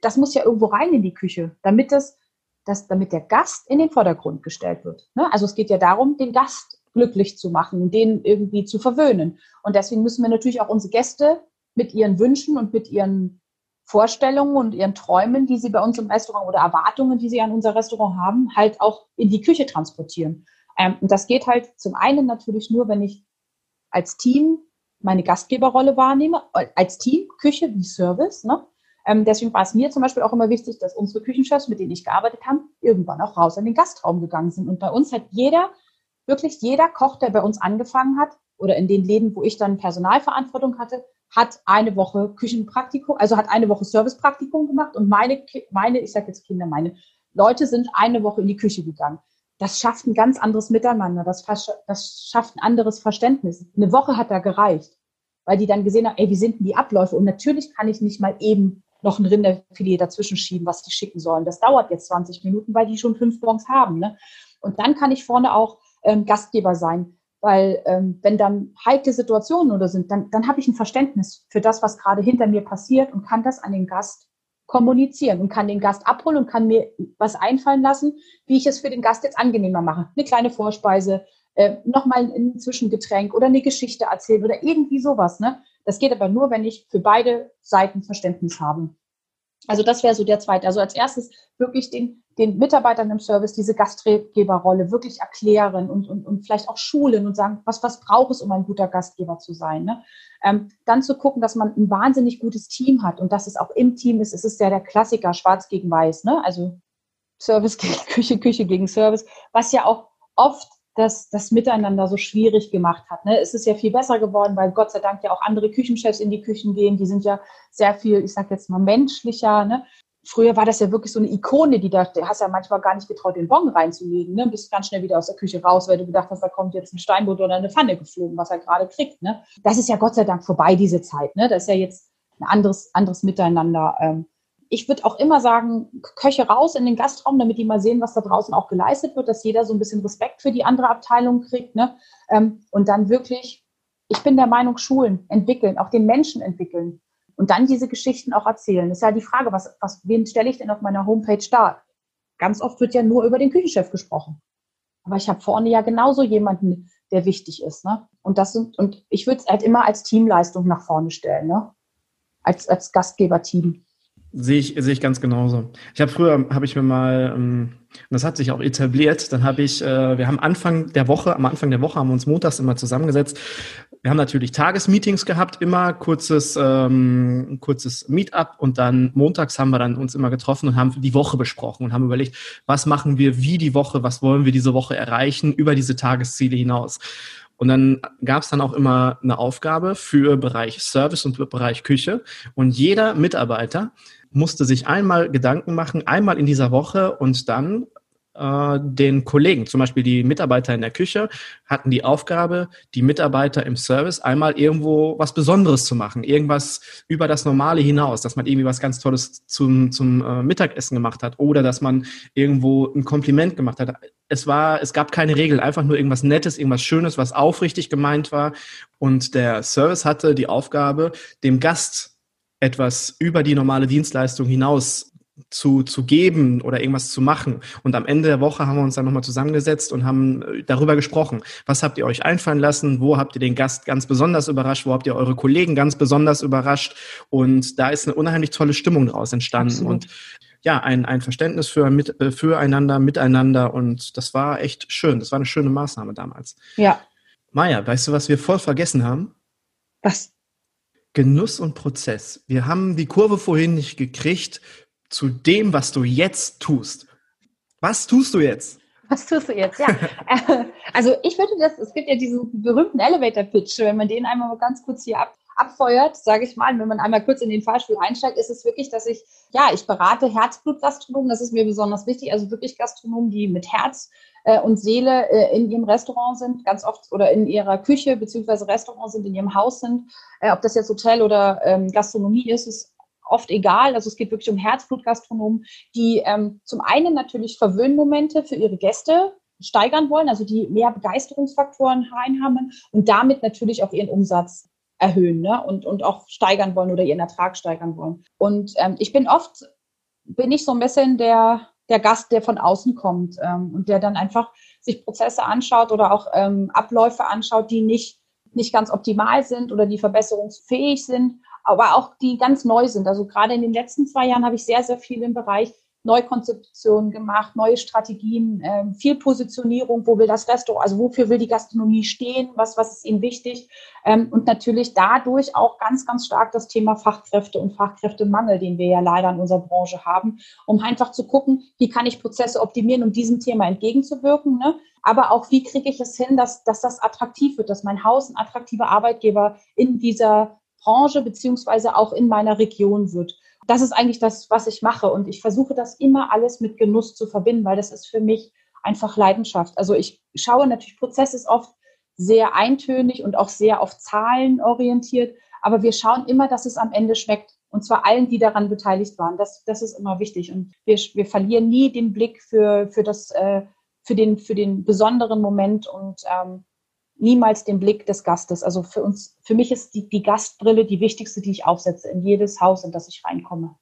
Das muss ja irgendwo rein in die Küche, damit das, das, damit der Gast in den Vordergrund gestellt wird. Ne? Also es geht ja darum, den Gast glücklich zu machen, den irgendwie zu verwöhnen. Und deswegen müssen wir natürlich auch unsere Gäste mit ihren Wünschen und mit ihren Vorstellungen und ihren Träumen, die sie bei uns im Restaurant oder Erwartungen, die sie an unser Restaurant haben, halt auch in die Küche transportieren. Ähm, und das geht halt zum einen natürlich nur, wenn ich als Team meine Gastgeberrolle wahrnehme, als Team, Küche wie Service, ne? Ähm, deswegen war es mir zum Beispiel auch immer wichtig, dass unsere Küchenchefs, mit denen ich gearbeitet habe, irgendwann auch raus in den Gastraum gegangen sind. Und bei uns hat jeder, wirklich jeder Koch, der bei uns angefangen hat, oder in den Läden, wo ich dann Personalverantwortung hatte, hat eine Woche Küchenpraktikum, also hat eine Woche Servicepraktikum gemacht und meine, meine, ich sage jetzt Kinder, meine Leute sind eine Woche in die Küche gegangen. Das schafft ein ganz anderes Miteinander, das, das schafft ein anderes Verständnis. Eine Woche hat da gereicht, weil die dann gesehen haben, ey, wie sind denn die Abläufe? Und natürlich kann ich nicht mal eben noch ein Rinderfilet dazwischen schieben, was die schicken sollen. Das dauert jetzt 20 Minuten, weil die schon fünf Bons haben. Ne? Und dann kann ich vorne auch ähm, Gastgeber sein weil ähm, wenn dann heikle Situationen oder sind, dann, dann habe ich ein Verständnis für das, was gerade hinter mir passiert und kann das an den Gast kommunizieren und kann den Gast abholen und kann mir was einfallen lassen, wie ich es für den Gast jetzt angenehmer mache. Eine kleine Vorspeise, äh, nochmal ein Zwischengetränk oder eine Geschichte erzählen oder irgendwie sowas. Ne? Das geht aber nur, wenn ich für beide Seiten Verständnis habe. Also das wäre so der zweite. Also als erstes wirklich den, den Mitarbeitern im Service diese Gastgeberrolle wirklich erklären und, und, und vielleicht auch schulen und sagen, was, was braucht es, um ein guter Gastgeber zu sein. Ne? Ähm, dann zu gucken, dass man ein wahnsinnig gutes Team hat und dass es auch im Team ist. Es ist ja der Klassiker Schwarz gegen Weiß. Ne? Also Service *laughs* gegen Küche, Küche gegen Service, was ja auch oft das, das Miteinander so schwierig gemacht hat. Ne? Es ist ja viel besser geworden, weil Gott sei Dank ja auch andere Küchenchefs in die Küchen gehen. Die sind ja sehr viel, ich sage jetzt mal, menschlicher. Ne? Früher war das ja wirklich so eine Ikone, die da, du hast ja manchmal gar nicht getraut, den Bon reinzulegen. Ne? Bist ganz schnell wieder aus der Küche raus, weil du gedacht hast, da kommt jetzt ein Steinbutt oder eine Pfanne geflogen, was er gerade kriegt. Ne? Das ist ja Gott sei Dank vorbei, diese Zeit. Ne? Das ist ja jetzt ein anderes, anderes Miteinander. Ähm, ich würde auch immer sagen, Köche raus in den Gastraum, damit die mal sehen, was da draußen auch geleistet wird, dass jeder so ein bisschen Respekt für die andere Abteilung kriegt. Ne? Ähm, und dann wirklich, ich bin der Meinung, Schulen entwickeln, auch den Menschen entwickeln. Und dann diese Geschichten auch erzählen. Das ist ja die Frage, was, was, wen stelle ich denn auf meiner Homepage dar? Ganz oft wird ja nur über den Küchenchef gesprochen. Aber ich habe vorne ja genauso jemanden, der wichtig ist. Ne? Und das sind, und ich würde es halt immer als Teamleistung nach vorne stellen, ne? Als, als Gastgeberteam. Sehe ich, sehe ich ganz genauso. Ich habe früher, habe ich mir mal, ähm, das hat sich auch etabliert, dann habe ich, äh, wir haben Anfang der Woche, am Anfang der Woche haben wir uns montags immer zusammengesetzt. Wir haben natürlich Tagesmeetings gehabt, immer kurzes, ähm, kurzes Meetup und dann montags haben wir dann uns immer getroffen und haben die Woche besprochen und haben überlegt, was machen wir wie die Woche, was wollen wir diese Woche erreichen über diese Tagesziele hinaus. Und dann gab es dann auch immer eine Aufgabe für Bereich Service und Bereich Küche. Und jeder Mitarbeiter musste sich einmal Gedanken machen, einmal in dieser Woche und dann äh, den Kollegen, zum Beispiel die Mitarbeiter in der Küche, hatten die Aufgabe, die Mitarbeiter im Service einmal irgendwo was Besonderes zu machen, irgendwas über das Normale hinaus, dass man irgendwie was ganz Tolles zum, zum äh, Mittagessen gemacht hat oder dass man irgendwo ein Kompliment gemacht hat. Es war, es gab keine Regel, einfach nur irgendwas Nettes, irgendwas Schönes, was aufrichtig gemeint war. Und der Service hatte die Aufgabe, dem Gast etwas über die normale Dienstleistung hinaus zu, zu geben oder irgendwas zu machen. Und am Ende der Woche haben wir uns dann nochmal zusammengesetzt und haben äh, darüber gesprochen. Was habt ihr euch einfallen lassen? Wo habt ihr den Gast ganz besonders überrascht? Wo habt ihr eure Kollegen ganz besonders überrascht? Und da ist eine unheimlich tolle Stimmung daraus entstanden. Absolut. Und ja, ein, ein Verständnis für, mit, äh, füreinander, miteinander. Und das war echt schön. Das war eine schöne Maßnahme damals. Ja. Maja, weißt du, was wir voll vergessen haben? Was? Genuss und Prozess. Wir haben die Kurve vorhin nicht gekriegt zu dem, was du jetzt tust. Was tust du jetzt? Was tust du jetzt? Ja, *laughs* also ich würde das, es gibt ja diesen berühmten Elevator-Pitch, wenn man den einmal ganz kurz hier ab, abfeuert, sage ich mal, wenn man einmal kurz in den Fahrstuhl einsteigt, ist es wirklich, dass ich, ja, ich berate Herzblutgastronomen, das ist mir besonders wichtig, also wirklich Gastronomen, die mit Herz äh, und Seele äh, in ihrem Restaurant sind, ganz oft oder in ihrer Küche beziehungsweise Restaurant sind, in ihrem Haus sind. Äh, ob das jetzt Hotel oder ähm, Gastronomie ist, ist oft egal. Also es geht wirklich um Herzblutgastronomen, die ähm, zum einen natürlich Verwöhnmomente für ihre Gäste steigern wollen, also die mehr Begeisterungsfaktoren reinhaben und damit natürlich auch ihren Umsatz erhöhen ne? und, und auch steigern wollen oder ihren Ertrag steigern wollen. Und ähm, ich bin oft, bin ich so ein bisschen der, der Gast, der von außen kommt ähm, und der dann einfach sich Prozesse anschaut oder auch ähm, Abläufe anschaut, die nicht, nicht ganz optimal sind oder die verbesserungsfähig sind, aber auch die ganz neu sind. Also gerade in den letzten zwei Jahren habe ich sehr, sehr viel im Bereich Neukonzeptionen gemacht, neue Strategien, äh, viel Positionierung, wo will das Restaurant, also wofür will die Gastronomie stehen, was, was ist ihnen wichtig ähm, und natürlich dadurch auch ganz, ganz stark das Thema Fachkräfte und Fachkräftemangel, den wir ja leider in unserer Branche haben, um einfach zu gucken, wie kann ich Prozesse optimieren, um diesem Thema entgegenzuwirken, ne? aber auch wie kriege ich es hin, dass, dass das attraktiv wird, dass mein Haus ein attraktiver Arbeitgeber in dieser Branche beziehungsweise auch in meiner Region wird das ist eigentlich das, was ich mache. Und ich versuche das immer alles mit Genuss zu verbinden, weil das ist für mich einfach Leidenschaft. Also ich schaue natürlich, Prozess ist oft sehr eintönig und auch sehr auf Zahlen orientiert, aber wir schauen immer, dass es am Ende schmeckt. Und zwar allen, die daran beteiligt waren. Das, das ist immer wichtig. Und wir, wir verlieren nie den Blick für, für, das, äh, für, den, für den besonderen Moment. Und ähm, niemals den Blick des Gastes. Also für uns, für mich ist die, die Gastbrille die wichtigste, die ich aufsetze in jedes Haus, in das ich reinkomme.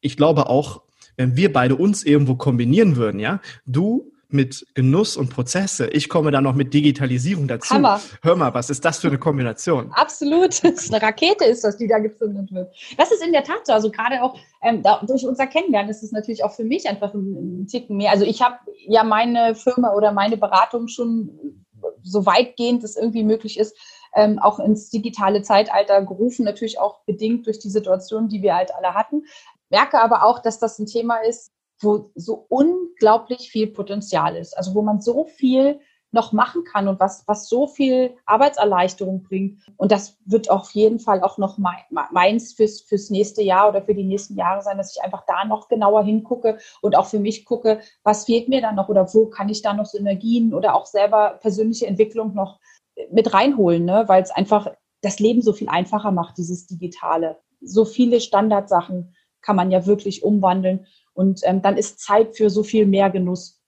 Ich glaube auch, wenn wir beide uns irgendwo kombinieren würden, ja, du mit Genuss und Prozesse. Ich komme dann noch mit Digitalisierung dazu. Hammer. Hör mal, was ist das für eine Kombination? Absolut. *laughs* Das ist eine Rakete ist das, die da gezündet wird. Das ist in der Tat so. Also gerade auch ähm, da, durch unser Kennenlernen ist es natürlich auch für mich einfach ein, ein Ticken mehr. Also ich habe ja meine Firma oder meine Beratung schon so weitgehend es irgendwie möglich ist, ähm, auch ins digitale Zeitalter gerufen, natürlich auch bedingt durch die Situation, die wir halt alle hatten. Merke aber auch, dass das ein Thema ist, wo so unglaublich viel Potenzial ist, also wo man so viel noch machen kann und was, was so viel Arbeitserleichterung bringt. Und das wird auf jeden Fall auch noch meins fürs, fürs nächste Jahr oder für die nächsten Jahre sein, dass ich einfach da noch genauer hingucke und auch für mich gucke, was fehlt mir da noch oder wo kann ich da noch Synergien oder auch selber persönliche Entwicklung noch mit reinholen, ne? weil es einfach das Leben so viel einfacher macht, dieses Digitale. So viele Standardsachen kann man ja wirklich umwandeln und ähm, dann ist Zeit für so viel mehr Genuss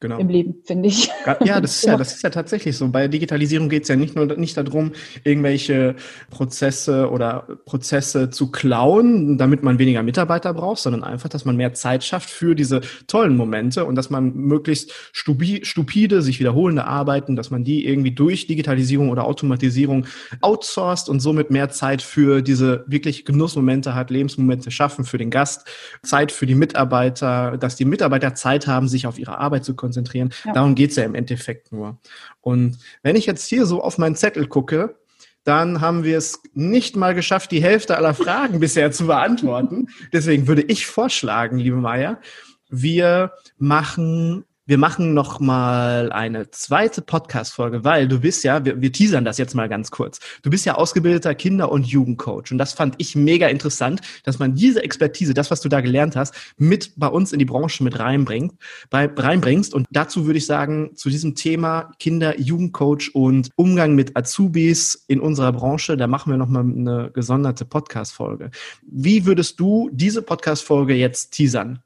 genau. im Leben, finde ich. Ja, das ist ja, *laughs* das ist ja tatsächlich so. Bei Digitalisierung geht es ja nicht nur nicht darum, irgendwelche Prozesse oder Prozesse zu klauen, damit man weniger Mitarbeiter braucht, sondern einfach, dass man mehr Zeit schafft für diese tollen Momente und dass man möglichst stupide, sich wiederholende Arbeiten, dass man die irgendwie durch Digitalisierung oder Automatisierung outsourced und somit mehr Zeit für diese wirklich Genussmomente hat, Lebensmomente schaffen für den Gast, Zeit für die Mitarbeiter, dass die Mitarbeiter Zeit haben, sich auf ihre Arbeit zu konzentrieren konzentrieren. Ja. Darum geht's ja im Endeffekt nur. Und wenn ich jetzt hier so auf meinen Zettel gucke, dann haben wir es nicht mal geschafft, die Hälfte aller Fragen *laughs* bisher zu beantworten. Deswegen würde ich vorschlagen, liebe Maya, wir machen wir machen noch mal eine zweite Podcast-Folge, weil du bist ja, wir, wir teasern das jetzt mal ganz kurz. Du bist ja ausgebildeter Kinder- und Jugendcoach und das fand ich mega interessant, dass man diese Expertise, das, was du da gelernt hast, mit bei uns in die Branche mit reinbringt, bei, reinbringst. Und dazu würde ich sagen, zu diesem Thema Kinder-, Jugendcoach und Umgang mit Azubis in unserer Branche, da machen wir noch mal eine gesonderte Podcast-Folge. Wie würdest du diese Podcast-Folge jetzt teasern?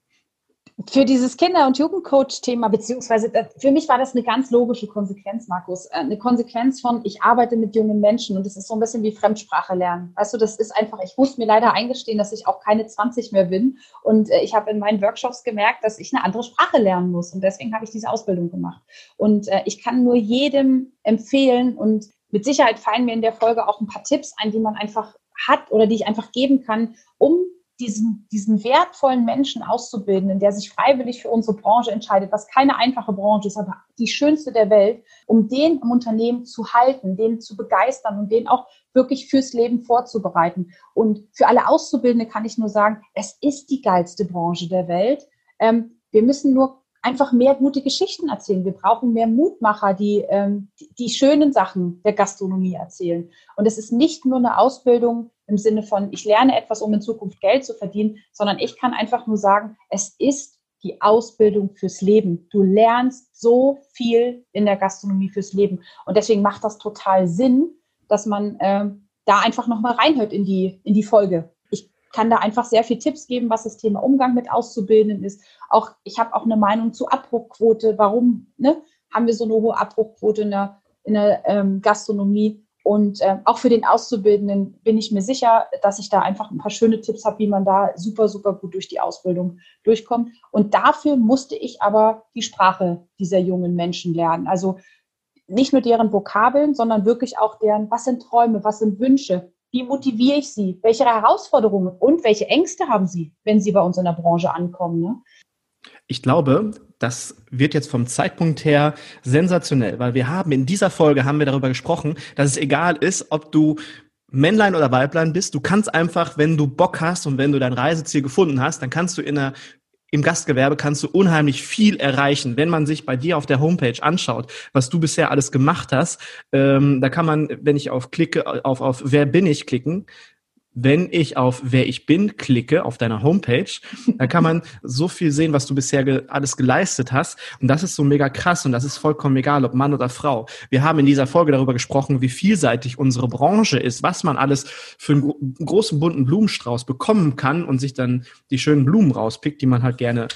Für dieses Kinder- und Jugendcoach-Thema, beziehungsweise für mich war das eine ganz logische Konsequenz, Markus. Äh, eine Konsequenz von, ich arbeite mit jungen Menschen und es ist so ein bisschen wie Fremdsprache lernen. Weißt du, das ist einfach, ich muss mir leider eingestehen, dass ich auch keine 20 mehr bin. Und äh, ich habe in meinen Workshops gemerkt, dass ich eine andere Sprache lernen muss. Und deswegen habe ich diese Ausbildung gemacht. Und äh, ich kann nur jedem empfehlen und mit Sicherheit fallen mir in der Folge auch ein paar Tipps ein, die man einfach hat oder die ich einfach geben kann, um diesen, diesen wertvollen Menschen auszubilden, der sich freiwillig für unsere Branche entscheidet, was keine einfache Branche ist, aber die schönste der Welt, um den im Unternehmen zu halten, den zu begeistern und den auch wirklich fürs Leben vorzubereiten. Und für alle Auszubildende kann ich nur sagen, es ist die geilste Branche der Welt. Ähm, wir müssen nur einfach mehr gute Geschichten erzählen. Wir brauchen mehr Mutmacher, die, ähm, die, die schönen Sachen der Gastronomie erzählen. Und es ist nicht nur eine Ausbildung im Sinne von, ich lerne etwas, um in Zukunft Geld zu verdienen, sondern ich kann einfach nur sagen, es ist die Ausbildung fürs Leben. Du lernst so viel in der Gastronomie fürs Leben. Und deswegen macht das total Sinn, dass man äh, da einfach nochmal reinhört in die, in die Folge kann da einfach sehr viel Tipps geben, was das Thema Umgang mit Auszubildenden ist. Auch ich habe auch eine Meinung zu Abbruchquote. Warum ne, haben wir so eine hohe Abbruchquote in der, in der ähm, Gastronomie? Und äh, auch für den Auszubildenden bin ich mir sicher, dass ich da einfach ein paar schöne Tipps habe, wie man da super, super gut durch die Ausbildung durchkommt. Und dafür musste ich aber die Sprache dieser jungen Menschen lernen. Also nicht nur deren Vokabeln, sondern wirklich auch deren, was sind Träume, was sind Wünsche, wie motiviere ich sie? Welche Herausforderungen und welche Ängste haben sie, wenn sie bei uns in der Branche ankommen? Ne? Ich glaube, das wird jetzt vom Zeitpunkt her sensationell, weil wir haben in dieser Folge haben wir darüber gesprochen, dass es egal ist, ob du Männlein oder Weiblein bist. Du kannst einfach, wenn du Bock hast und wenn du dein Reiseziel gefunden hast, dann kannst du in einer im Gastgewerbe kannst du unheimlich viel erreichen, wenn man sich bei dir auf der Homepage anschaut, was du bisher alles gemacht hast. Ähm, da kann man, wenn ich auf klicke, auf, auf Wer bin ich klicken, wenn ich auf Wer ich bin klicke, auf deiner Homepage, da kann man so viel sehen, was du bisher ge alles geleistet hast. Und das ist so mega krass und das ist vollkommen egal, ob Mann oder Frau. Wir haben in dieser Folge darüber gesprochen, wie vielseitig unsere Branche ist, was man alles für einen großen bunten Blumenstrauß bekommen kann und sich dann die schönen Blumen rauspickt, die man halt gerne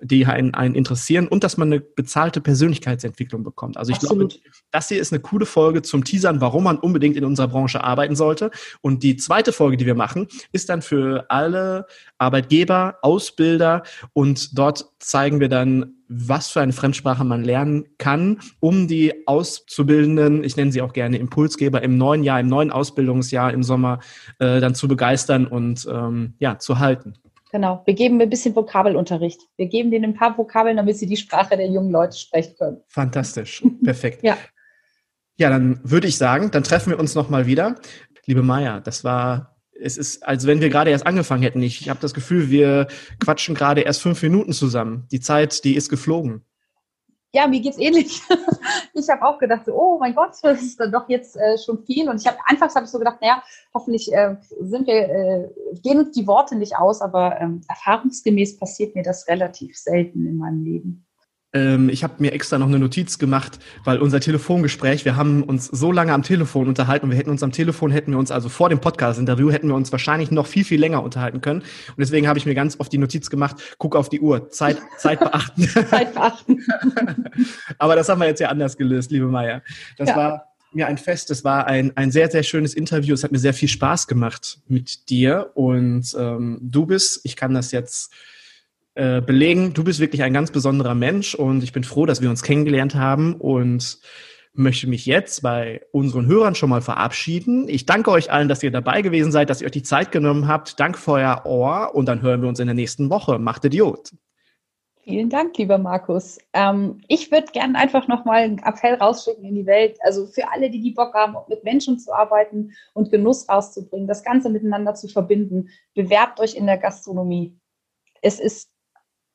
die einen, einen interessieren und dass man eine bezahlte Persönlichkeitsentwicklung bekommt. Also ich Absolut. glaube, das hier ist eine coole Folge zum Teasern, warum man unbedingt in unserer Branche arbeiten sollte. Und die zweite Folge, die wir machen, ist dann für alle Arbeitgeber, Ausbilder und dort zeigen wir dann, was für eine Fremdsprache man lernen kann, um die Auszubildenden, ich nenne sie auch gerne Impulsgeber, im neuen Jahr, im neuen Ausbildungsjahr im Sommer äh, dann zu begeistern und ähm, ja, zu halten. Genau. Wir geben ein bisschen Vokabelunterricht. Wir geben denen ein paar Vokabeln, damit sie die Sprache der jungen Leute sprechen können. Fantastisch. *laughs* Perfekt. ja. Ja, dann würde ich sagen, dann treffen wir uns nochmal wieder. Liebe Maya, das war, es ist, als wenn wir gerade erst angefangen hätten. Ich, ich habe das Gefühl, wir quatschen gerade erst fünf Minuten zusammen. Die Zeit, die ist geflogen ja, mir geht's ähnlich. *laughs* ich habe auch gedacht, oh mein Gott, das ist dann doch jetzt äh, schon viel. Und ich habe anfangs habe ich so gedacht, naja, hoffentlich äh, sind wir, äh, gehen uns die Worte nicht aus, aber ähm, erfahrungsgemäß passiert mir das relativ selten in meinem Leben. Ähm, ich habe mir extra noch eine Notiz gemacht, weil unser Telefongespräch, wir haben uns so lange am Telefon unterhalten und wir hätten uns am Telefon, hätten wir uns also vor dem Podcast-Interview, hätten wir uns wahrscheinlich noch viel, viel länger unterhalten können. Und deswegen habe ich mir ganz oft die Notiz gemacht, guck auf die Uhr, Zeit, Zeit beachten. *laughs* Zeit beachten. *laughs* Aber das haben wir jetzt ja anders gelöst, liebe Maya. Das ja. war mir ein Fest. Es war ein, ein sehr, sehr schönes Interview. Es hat mir sehr viel Spaß gemacht mit dir. Und ähm, du bist, ich kann das jetzt äh, belegen, du bist wirklich ein ganz besonderer Mensch und ich bin froh, dass wir uns kennengelernt haben und möchte mich jetzt bei unseren Hörern schon mal verabschieden. Ich danke euch allen, dass ihr dabei gewesen seid, dass ihr euch die Zeit genommen habt. Dank für euer Ohr und dann hören wir uns in der nächsten Woche. Macht Idiot. Vielen Dank, lieber Markus. Ähm, ich würde gerne einfach nochmal einen Appell rausschicken in die Welt. Also für alle, die die Bock haben, mit Menschen zu arbeiten und Genuss rauszubringen, das Ganze miteinander zu verbinden, bewerbt euch in der Gastronomie. Es ist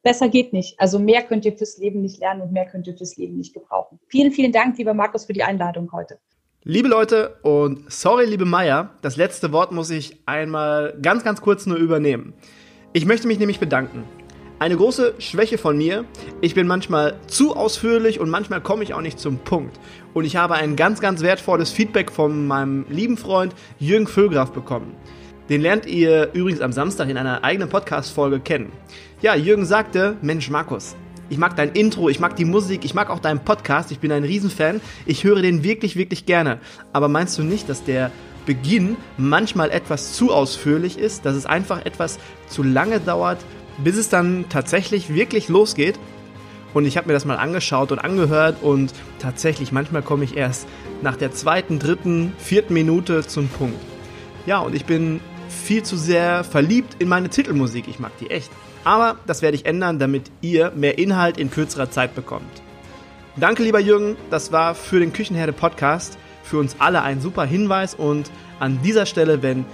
besser geht nicht. Also mehr könnt ihr fürs Leben nicht lernen und mehr könnt ihr fürs Leben nicht gebrauchen. Vielen, vielen Dank, lieber Markus, für die Einladung heute. Liebe Leute und sorry, liebe Maya, das letzte Wort muss ich einmal ganz, ganz kurz nur übernehmen. Ich möchte mich nämlich bedanken. Eine große Schwäche von mir, ich bin manchmal zu ausführlich und manchmal komme ich auch nicht zum Punkt. Und ich habe ein ganz, ganz wertvolles Feedback von meinem lieben Freund Jürgen Füllgraf bekommen. Den lernt ihr übrigens am Samstag in einer eigenen Podcast-Folge kennen. Ja, Jürgen sagte, Mensch Markus, ich mag dein Intro, ich mag die Musik, ich mag auch deinen Podcast, ich bin ein Riesenfan, ich höre den wirklich, wirklich gerne. Aber meinst du nicht, dass der Beginn manchmal etwas zu ausführlich ist, dass es einfach etwas zu lange dauert, bis es dann tatsächlich wirklich losgeht? Und ich habe mir das mal angeschaut und angehört und tatsächlich manchmal komme ich erst nach der zweiten, dritten, vierten Minute zum Punkt. Ja, und ich bin viel zu sehr verliebt in meine Titelmusik. Ich mag die echt. Aber das werde ich ändern, damit ihr mehr Inhalt in kürzerer Zeit bekommt. Danke, lieber Jürgen. Das war für den Küchenherde Podcast für uns alle ein super Hinweis. Und an dieser Stelle, wenn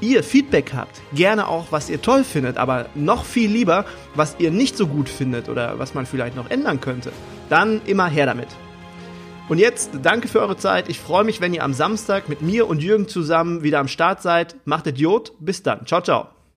ihr Feedback habt, gerne auch, was ihr toll findet, aber noch viel lieber, was ihr nicht so gut findet oder was man vielleicht noch ändern könnte, dann immer her damit. Und jetzt danke für eure Zeit. Ich freue mich, wenn ihr am Samstag mit mir und Jürgen zusammen wieder am Start seid. Macht Idiot. Bis dann. Ciao, ciao.